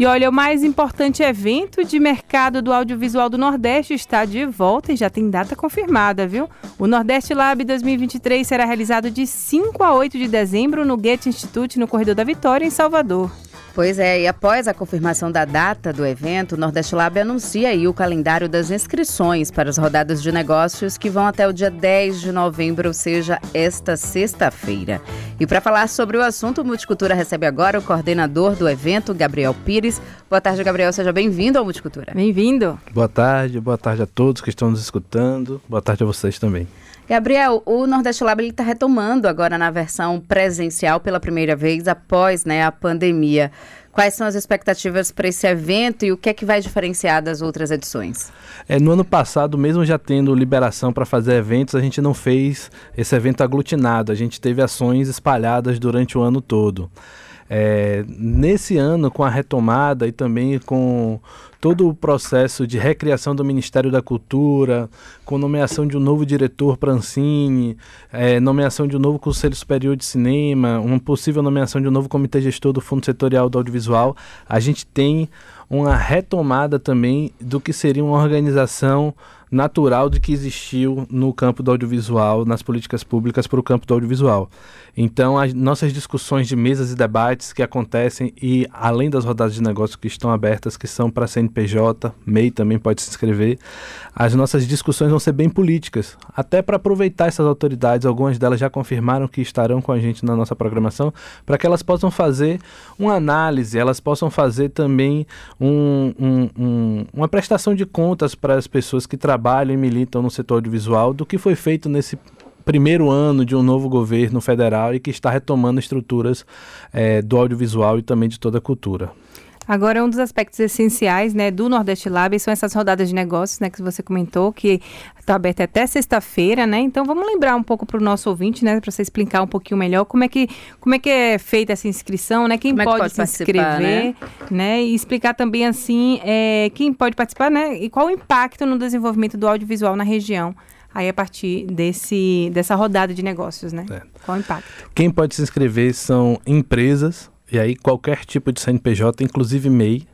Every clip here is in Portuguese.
E olha, o mais importante evento de mercado do audiovisual do Nordeste está de volta e já tem data confirmada, viu? O Nordeste Lab 2023 será realizado de 5 a 8 de dezembro no Goethe Institute, no Corredor da Vitória, em Salvador. Pois é, e após a confirmação da data do evento, o Nordeste Lab anuncia aí o calendário das inscrições para as rodadas de negócios que vão até o dia 10 de novembro, ou seja, esta sexta-feira. E para falar sobre o assunto, o Multicultura recebe agora o coordenador do evento, Gabriel Pires. Boa tarde, Gabriel, seja bem-vindo ao Multicultura. Bem-vindo. Boa tarde, boa tarde a todos que estão nos escutando, boa tarde a vocês também. Gabriel, o Nordeste Lab está retomando agora na versão presencial pela primeira vez após né, a pandemia. Quais são as expectativas para esse evento e o que é que vai diferenciar das outras edições? É, no ano passado, mesmo já tendo liberação para fazer eventos, a gente não fez esse evento aglutinado, a gente teve ações espalhadas durante o ano todo. É, nesse ano, com a retomada e também com todo o processo de recriação do Ministério da Cultura, com nomeação de um novo diretor para Ancine, é, nomeação de um novo Conselho Superior de Cinema, uma possível nomeação de um novo Comitê Gestor do Fundo Setorial do Audiovisual, a gente tem uma retomada também do que seria uma organização natural de que existiu no campo do audiovisual, nas políticas públicas para o campo do audiovisual. Então, as nossas discussões de mesas e debates que acontecem e além das rodadas de negócio que estão abertas, que são para CNPJ, MEI também pode se inscrever, as nossas discussões vão ser bem políticas, até para aproveitar essas autoridades, algumas delas já confirmaram que estarão com a gente na nossa programação, para que elas possam fazer uma análise, elas possam fazer também um, um, um, uma prestação de contas para as pessoas que trabalham trabalham e militam no setor audiovisual do que foi feito nesse primeiro ano de um novo governo federal e que está retomando estruturas é, do audiovisual e também de toda a cultura. Agora, um dos aspectos essenciais né, do Nordeste Lab são essas rodadas de negócios né, que você comentou, que está aberta até sexta-feira, né? Então, vamos lembrar um pouco para o nosso ouvinte, né? Para você explicar um pouquinho melhor como é que, como é, que é feita essa inscrição, né? Quem pode, é que pode se inscrever, né? né? E explicar também, assim, é, quem pode participar, né? E qual o impacto no desenvolvimento do audiovisual na região aí a partir desse, dessa rodada de negócios, né? É. Qual o impacto? Quem pode se inscrever são empresas, e aí qualquer tipo de CNPJ, inclusive MEI,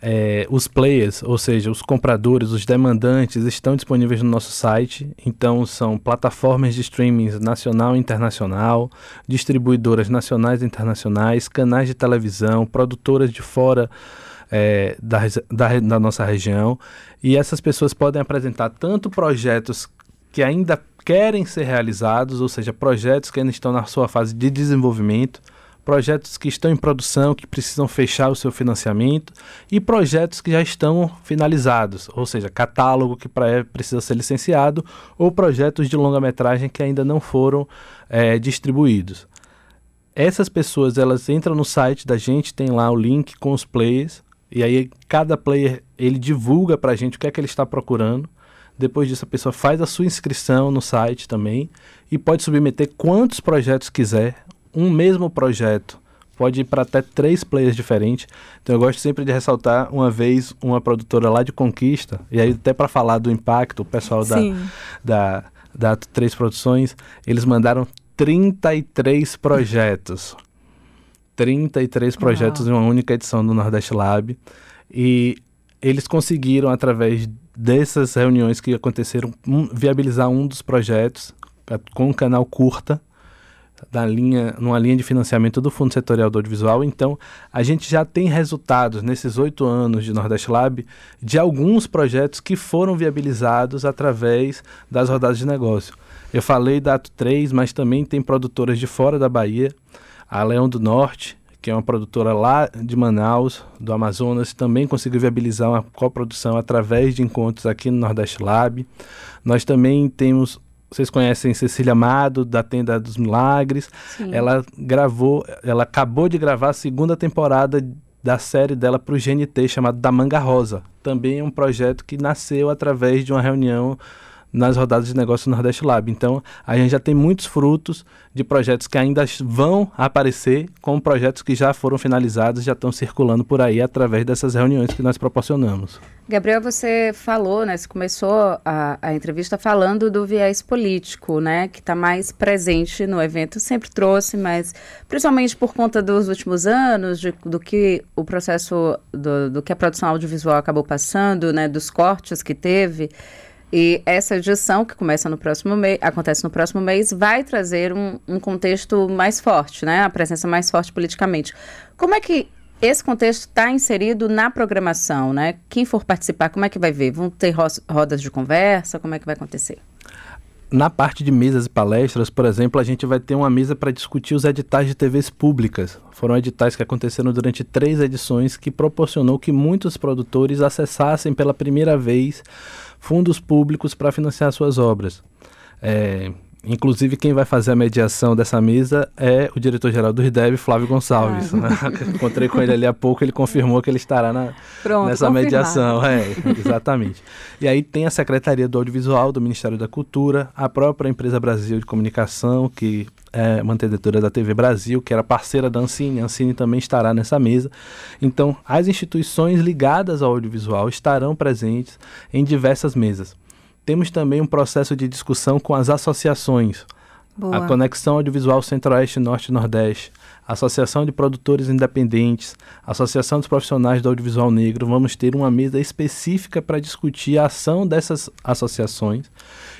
é, os players, ou seja, os compradores, os demandantes, estão disponíveis no nosso site. Então, são plataformas de streaming nacional e internacional, distribuidoras nacionais e internacionais, canais de televisão, produtoras de fora é, da, da, da nossa região. E essas pessoas podem apresentar tanto projetos que ainda querem ser realizados, ou seja, projetos que ainda estão na sua fase de desenvolvimento projetos que estão em produção, que precisam fechar o seu financiamento, e projetos que já estão finalizados, ou seja, catálogo que pra, precisa ser licenciado, ou projetos de longa-metragem que ainda não foram é, distribuídos. Essas pessoas elas entram no site da gente, tem lá o link com os players, e aí cada player ele divulga para a gente o que é que ele está procurando. Depois disso, a pessoa faz a sua inscrição no site também e pode submeter quantos projetos quiser um mesmo projeto pode ir para até três players diferentes. Então eu gosto sempre de ressaltar uma vez uma produtora lá de Conquista, e aí até para falar do impacto, o pessoal da, da, da Três Produções, eles mandaram 33 projetos. 33 projetos uhum. em uma única edição do Nordeste Lab. E eles conseguiram, através dessas reuniões que aconteceram, um, viabilizar um dos projetos com um canal curta da linha, numa linha de financiamento do Fundo Setorial do Audiovisual. Então, a gente já tem resultados nesses oito anos de Nordeste Lab de alguns projetos que foram viabilizados através das rodadas de negócio. Eu falei da Ato 3, mas também tem produtoras de fora da Bahia, a Leão do Norte, que é uma produtora lá de Manaus, do Amazonas, também conseguiu viabilizar uma coprodução através de encontros aqui no Nordeste Lab. Nós também temos vocês conhecem Cecília Amado, da Tenda dos Milagres. Sim. Ela gravou, ela acabou de gravar a segunda temporada da série dela para o GNT, chamado Da Manga Rosa. Também é um projeto que nasceu através de uma reunião nas rodadas de negócio Nordeste Lab. Então, a gente já tem muitos frutos de projetos que ainda vão aparecer, como projetos que já foram finalizados, já estão circulando por aí através dessas reuniões que nós proporcionamos. Gabriel, você falou, né? Você começou a, a entrevista falando do viés político, né? Que está mais presente no evento. Sempre trouxe, mas principalmente por conta dos últimos anos, de, do que o processo, do, do que a produção audiovisual acabou passando, né? Dos cortes que teve. E essa edição, que começa no próximo mês, acontece no próximo mês, vai trazer um, um contexto mais forte, né? A presença mais forte politicamente. Como é que esse contexto está inserido na programação, né? Quem for participar, como é que vai ver? Vão ter rodas de conversa? Como é que vai acontecer? Na parte de mesas e palestras, por exemplo, a gente vai ter uma mesa para discutir os editais de TVs públicas. Foram editais que aconteceram durante três edições que proporcionou que muitos produtores acessassem pela primeira vez fundos públicos para financiar suas obras. É, Inclusive, quem vai fazer a mediação dessa mesa é o diretor-geral do RIDEB, Flávio Gonçalves. Ah. Né? Encontrei com ele ali há pouco, ele confirmou que ele estará na, Pronto, nessa confirmado. mediação. É, exatamente. E aí tem a Secretaria do Audiovisual do Ministério da Cultura, a própria Empresa Brasil de Comunicação, que é mantenedora da TV Brasil, que era parceira da Ancine. A Ancine também estará nessa mesa. Então, as instituições ligadas ao audiovisual estarão presentes em diversas mesas. Temos também um processo de discussão com as associações. Boa. A Conexão Audiovisual Centro-Oeste Norte Nordeste, Associação de Produtores Independentes, Associação dos Profissionais do Audiovisual Negro. Vamos ter uma mesa específica para discutir a ação dessas associações.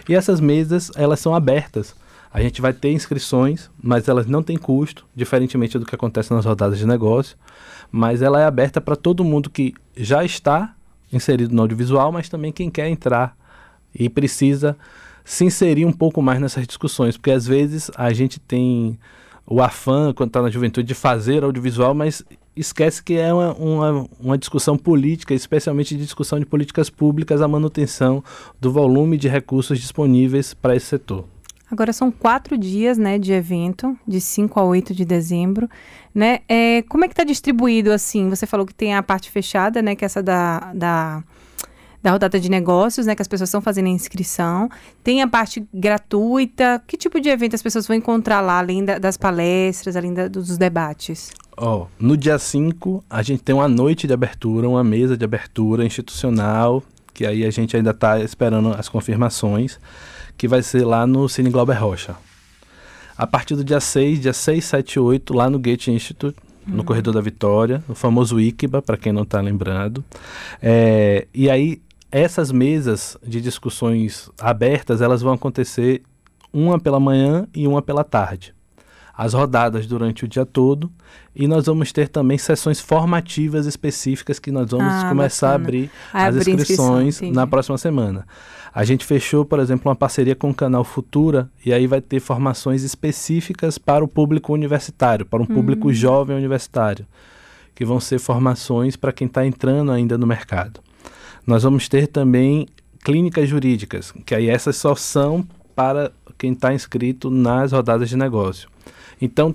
E essas mesas, elas são abertas. A gente vai ter inscrições, mas elas não têm custo, diferentemente do que acontece nas rodadas de negócio. Mas ela é aberta para todo mundo que já está inserido no audiovisual, mas também quem quer entrar e precisa se inserir um pouco mais nessas discussões, porque às vezes a gente tem o afã, quando está na juventude, de fazer audiovisual, mas esquece que é uma, uma, uma, discussão política, especialmente de discussão de políticas públicas, a manutenção do volume de recursos disponíveis para esse setor. Agora são quatro dias né, de evento, de 5 a 8 de dezembro. Né? É, como é que está distribuído assim? Você falou que tem a parte fechada, né, que é essa da, da da rodada de negócios, né, que as pessoas estão fazendo a inscrição. Tem a parte gratuita. Que tipo de evento as pessoas vão encontrar lá, além da, das palestras, além da, dos debates? Oh, no dia 5, a gente tem uma noite de abertura, uma mesa de abertura institucional, que aí a gente ainda está esperando as confirmações, que vai ser lá no Cine Glauber Rocha. A partir do dia 6, dia 6, 7 e 8, lá no Gate Institute, no uhum. Corredor da Vitória, o famoso Iquiba, para quem não está lembrando. É, e aí essas mesas de discussões abertas, elas vão acontecer uma pela manhã e uma pela tarde. As rodadas durante o dia todo e nós vamos ter também sessões formativas específicas que nós vamos ah, começar bacana. a abrir a as abrir inscrições na próxima semana. A gente fechou, por exemplo, uma parceria com o canal Futura e aí vai ter formações específicas para o público universitário, para um público hum. jovem universitário, que vão ser formações para quem está entrando ainda no mercado. Nós vamos ter também clínicas jurídicas, que aí essas só são para quem está inscrito nas rodadas de negócio. Então,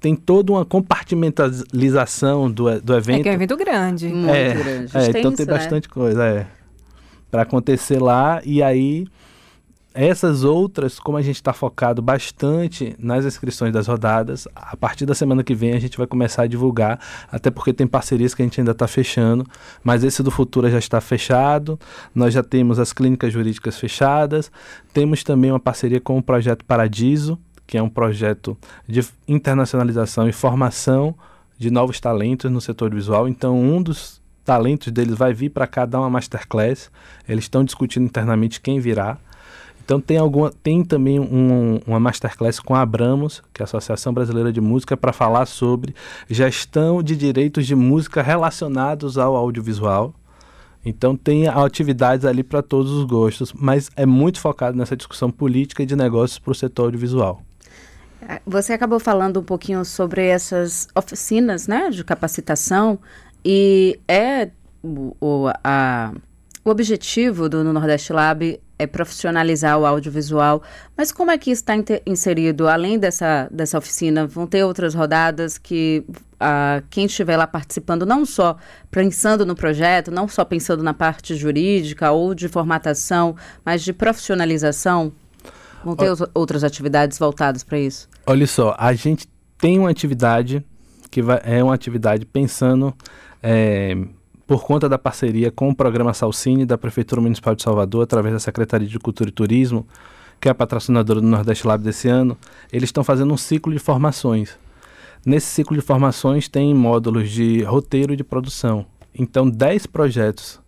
tem toda uma compartimentalização do, do evento. É que é um evento grande. Muito é, grande. É, então tem né? bastante coisa, é. Para acontecer lá, e aí essas outras, como a gente está focado bastante nas inscrições das rodadas, a partir da semana que vem a gente vai começar a divulgar, até porque tem parcerias que a gente ainda está fechando, mas esse do Futura já está fechado, nós já temos as clínicas jurídicas fechadas, temos também uma parceria com o Projeto Paradiso, que é um projeto de internacionalização e formação de novos talentos no setor visual. Então, um dos talentos deles vai vir para cá dar uma masterclass. Eles estão discutindo internamente quem virá. Então tem alguma, tem também um, uma masterclass com a Abramos, que é a Associação Brasileira de Música, para falar sobre gestão de direitos de música relacionados ao audiovisual. Então tem atividades ali para todos os gostos, mas é muito focado nessa discussão política e de negócios para o setor audiovisual. Você acabou falando um pouquinho sobre essas oficinas, né, de capacitação e é o, a, o objetivo do Nordeste Lab é profissionalizar o audiovisual, mas como é que está inserido? Além dessa, dessa oficina, vão ter outras rodadas que a quem estiver lá participando, não só pensando no projeto, não só pensando na parte jurídica ou de formatação, mas de profissionalização? Vão ter outras atividades voltadas para isso? Olha só, a gente tem uma atividade que vai, é uma atividade pensando é, por conta da parceria com o programa Salcine da Prefeitura Municipal de Salvador, através da Secretaria de Cultura e Turismo, que é a patrocinadora do Nordeste Lab desse ano, eles estão fazendo um ciclo de formações. Nesse ciclo de formações tem módulos de roteiro e de produção. Então, 10 projetos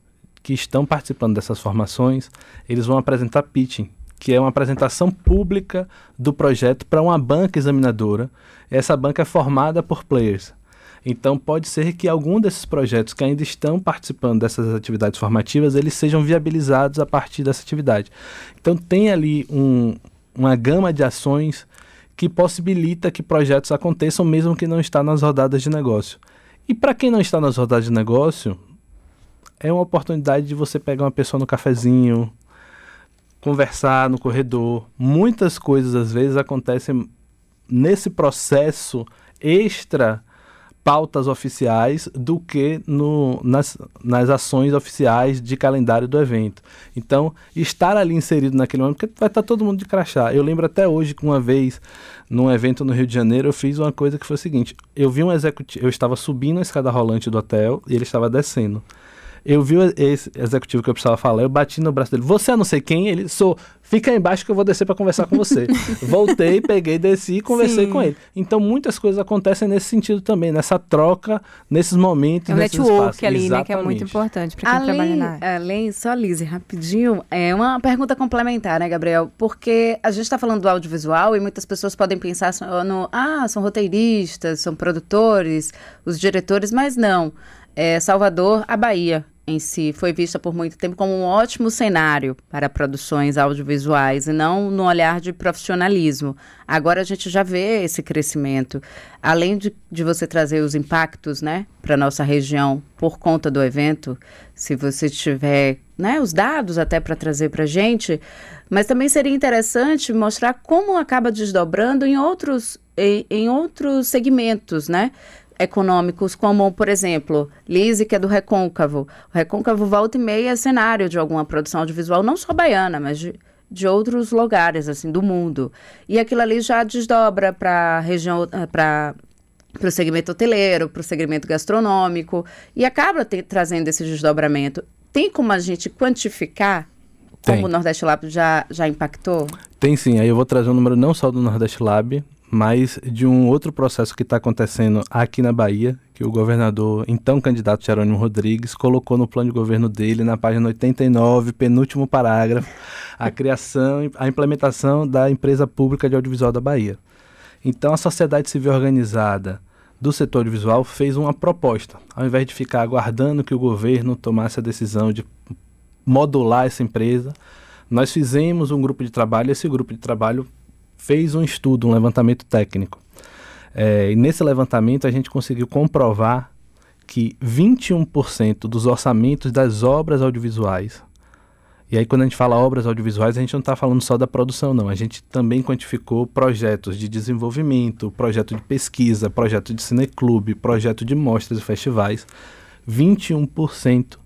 que estão participando dessas formações, eles vão apresentar pitching, que é uma apresentação pública do projeto para uma banca examinadora. Essa banca é formada por players. Então pode ser que algum desses projetos que ainda estão participando dessas atividades formativas, eles sejam viabilizados a partir dessa atividade. Então tem ali um, uma gama de ações que possibilita que projetos aconteçam mesmo que não está nas rodadas de negócio. E para quem não está nas rodadas de negócio, é uma oportunidade de você pegar uma pessoa no cafezinho, conversar no corredor. Muitas coisas às vezes acontecem nesse processo extra pautas oficiais do que no, nas, nas ações oficiais de calendário do evento. Então, estar ali inserido naquele momento, porque vai estar todo mundo de crachá. Eu lembro até hoje que uma vez, num evento no Rio de Janeiro, eu fiz uma coisa que foi o seguinte: eu vi um executivo, eu estava subindo a escada rolante do hotel e ele estava descendo. Eu vi esse executivo que eu precisava falar, eu bati no braço dele. Você é não sei quem? Ele, sou. Fica aí embaixo que eu vou descer para conversar com você. Voltei, peguei, desci e conversei Sim. com ele. Então, muitas coisas acontecem nesse sentido também, nessa troca, nesses momentos. É um network espaços. ali, Exatamente. né? Que é muito importante para quem além, trabalha na área. Além, só Lise, rapidinho, é uma pergunta complementar, né, Gabriel? Porque a gente está falando do audiovisual e muitas pessoas podem pensar no. Ah, são roteiristas, são produtores, os diretores, mas não. É, Salvador, a Bahia em si foi vista por muito tempo como um ótimo cenário para produções audiovisuais e não no olhar de profissionalismo. Agora a gente já vê esse crescimento. Além de, de você trazer os impactos né, para nossa região por conta do evento, se você tiver né, os dados até para trazer para a gente, mas também seria interessante mostrar como acaba desdobrando em outros, em, em outros segmentos, né? Econômicos, como, por exemplo, Lise, que é do Recôncavo. O Recôncavo volta e meia é cenário de alguma produção audiovisual, não só baiana, mas de, de outros lugares, assim, do mundo. E aquilo ali já desdobra para a região, eh, para para o segmento hoteleiro, para o segmento gastronômico, e acaba te, trazendo esse desdobramento. Tem como a gente quantificar como Tem. o Nordeste Lab já, já impactou? Tem sim, aí eu vou trazer um número não só do Nordeste Lab, mas de um outro processo que está acontecendo aqui na Bahia, que o governador, então candidato Jerônimo Rodrigues, colocou no plano de governo dele, na página 89, penúltimo parágrafo, a criação, a implementação da empresa pública de audiovisual da Bahia. Então, a sociedade civil organizada do setor audiovisual fez uma proposta, ao invés de ficar aguardando que o governo tomasse a decisão de modular essa empresa, nós fizemos um grupo de trabalho, esse grupo de trabalho fez um estudo, um levantamento técnico. É, e nesse levantamento a gente conseguiu comprovar que 21% dos orçamentos das obras audiovisuais, e aí quando a gente fala obras audiovisuais, a gente não está falando só da produção, não. A gente também quantificou projetos de desenvolvimento, projeto de pesquisa, projeto de cineclube, projeto de mostras e festivais. 21%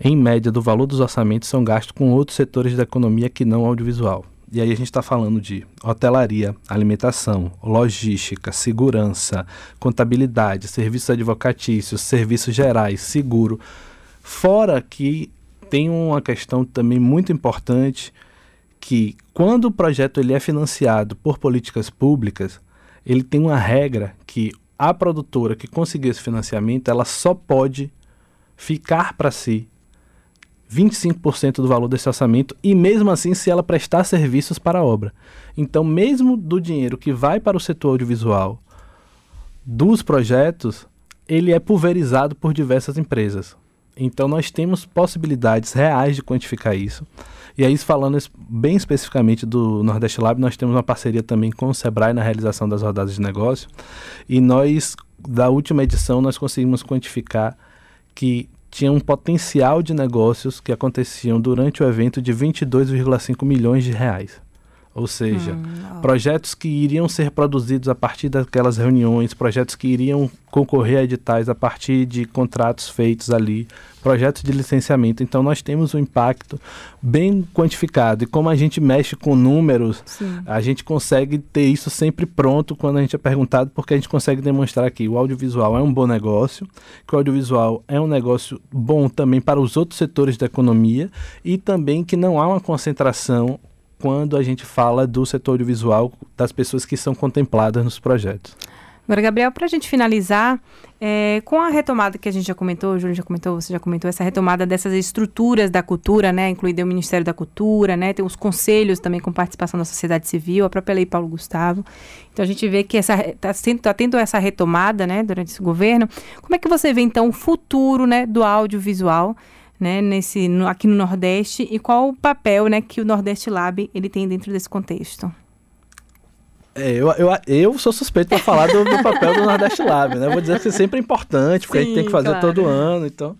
em média do valor dos orçamentos são gastos com outros setores da economia que não audiovisual. E aí a gente está falando de hotelaria, alimentação, logística, segurança, contabilidade, serviços advocatícios, serviços gerais, seguro. Fora que tem uma questão também muito importante que quando o projeto ele é financiado por políticas públicas, ele tem uma regra que a produtora que conseguiu esse financiamento, ela só pode ficar para si 25% do valor desse orçamento e mesmo assim se ela prestar serviços para a obra. Então, mesmo do dinheiro que vai para o setor audiovisual dos projetos, ele é pulverizado por diversas empresas. Então, nós temos possibilidades reais de quantificar isso. E aí, falando bem especificamente do Nordeste Lab, nós temos uma parceria também com o Sebrae na realização das rodadas de negócio. E nós, da última edição, nós conseguimos quantificar que tinha um potencial de negócios que aconteciam durante o evento de 22,5 milhões de reais. Ou seja, hum, projetos que iriam ser produzidos a partir daquelas reuniões, projetos que iriam concorrer a editais a partir de contratos feitos ali, projetos de licenciamento. Então, nós temos um impacto bem quantificado. E como a gente mexe com números, Sim. a gente consegue ter isso sempre pronto quando a gente é perguntado, porque a gente consegue demonstrar que o audiovisual é um bom negócio, que o audiovisual é um negócio bom também para os outros setores da economia e também que não há uma concentração quando a gente fala do setor audiovisual, das pessoas que são contempladas nos projetos. Agora, Gabriel, para a gente finalizar, é, com a retomada que a gente já comentou, o Júlio já comentou, você já comentou, essa retomada dessas estruturas da cultura, né, incluindo o Ministério da Cultura, né, tem os conselhos também com participação da sociedade civil, a própria Lei Paulo Gustavo. Então a gente vê que está tá tendo essa retomada, né, durante esse governo. Como é que você vê, então, o futuro, né, do audiovisual? Né, nesse, no, aqui no Nordeste e qual o papel né, que o Nordeste Lab ele tem dentro desse contexto? É, eu, eu, eu sou suspeito para falar do, do, papel do Nordeste Lab, né? Vou dizer que é sempre importante, porque Sim, a gente tem que fazer claro. todo ano, então...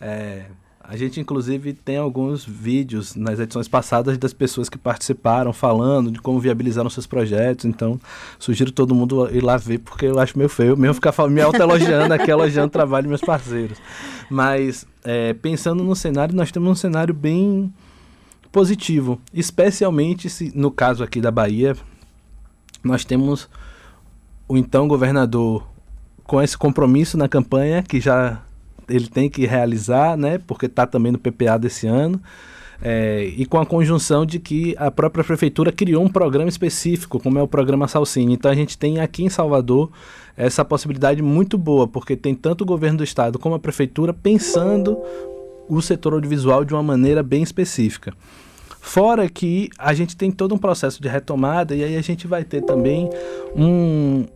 É, a gente, inclusive, tem alguns vídeos nas edições passadas das pessoas que participaram, falando de como viabilizaram seus projetos. Então, sugiro todo mundo ir lá ver, porque eu acho meio feio mesmo ficar me auto-elogiando aqui, elogiando o trabalho dos meus parceiros. Mas, é, pensando no cenário, nós temos um cenário bem positivo, especialmente se, no caso aqui da Bahia, nós temos o então governador com esse compromisso na campanha que já ele tem que realizar, né, porque está também no PPA desse ano, é, e com a conjunção de que a própria prefeitura criou um programa específico, como é o programa Salsinha. Então a gente tem aqui em Salvador essa possibilidade muito boa, porque tem tanto o governo do estado como a prefeitura pensando o setor audiovisual de uma maneira bem específica. Fora que a gente tem todo um processo de retomada e aí a gente vai ter também um,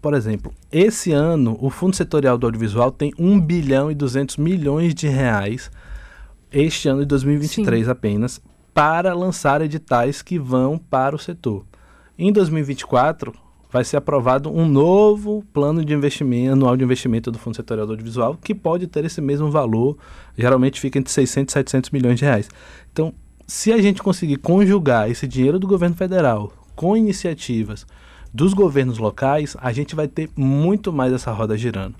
por exemplo, esse ano o Fundo Setorial do Audiovisual tem 1 bilhão e 200 milhões de reais este ano de 2023 Sim. apenas para lançar editais que vão para o setor. Em 2024 vai ser aprovado um novo plano de investimento, anual de investimento do Fundo Setorial do Audiovisual, que pode ter esse mesmo valor, geralmente fica entre 600 e 700 milhões de reais. Então, se a gente conseguir conjugar esse dinheiro do governo federal com iniciativas dos governos locais, a gente vai ter muito mais essa roda girando.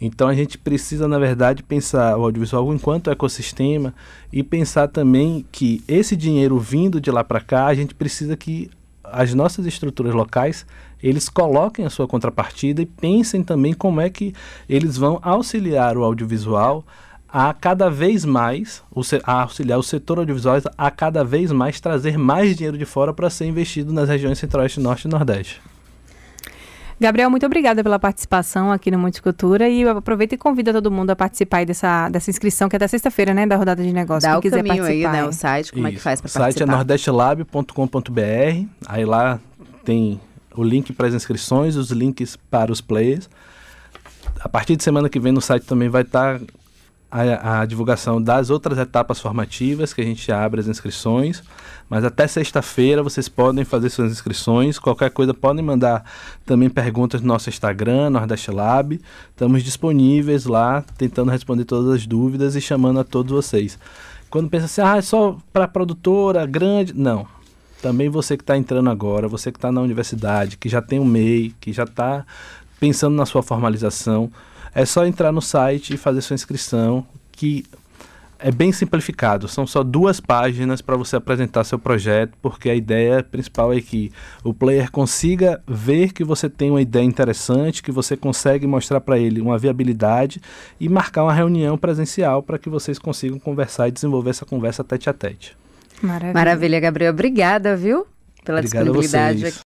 Então a gente precisa, na verdade, pensar o audiovisual enquanto ecossistema e pensar também que esse dinheiro vindo de lá para cá, a gente precisa que as nossas estruturas locais eles coloquem a sua contrapartida e pensem também como é que eles vão auxiliar o audiovisual a cada vez mais, a auxiliar o setor audiovisual a cada vez mais trazer mais dinheiro de fora para ser investido nas regiões centro-oeste, norte e nordeste. Gabriel, muito obrigada pela participação aqui no Multicultura e aproveita e convida todo mundo a participar dessa, dessa inscrição, que é da sexta-feira, né, da rodada de negócios. Dá Quem o caminho aí, né, o site, como Isso. é que faz para participar? O site é nordestlab.com.br, aí lá tem o link para as inscrições, os links para os players. A partir de semana que vem no site também vai estar tá a, a, divulgação das outras etapas formativas que a gente abre as inscrições. Mas até sexta-feira vocês podem fazer suas inscrições. Qualquer coisa podem mandar também perguntas no nosso Instagram, Nordeste Lab. Estamos disponíveis lá, tentando responder todas as dúvidas e chamando a todos vocês. Quando pensa assim, ah, é só para produtora grande. Não. Também você que está entrando agora, você que está na universidade, que já tem um MEI, que já está pensando na sua formalização é só entrar no site e fazer sua inscrição, que é bem simplificado. São só duas páginas para você apresentar seu projeto, porque a ideia principal é que o player consiga ver que você tem uma ideia interessante, que você consegue mostrar para ele uma viabilidade e marcar uma reunião presencial para que vocês consigam conversar e desenvolver essa conversa tete a tete. Maravilha, Maravilha Gabriel. Obrigada, viu? Pela Obrigado disponibilidade.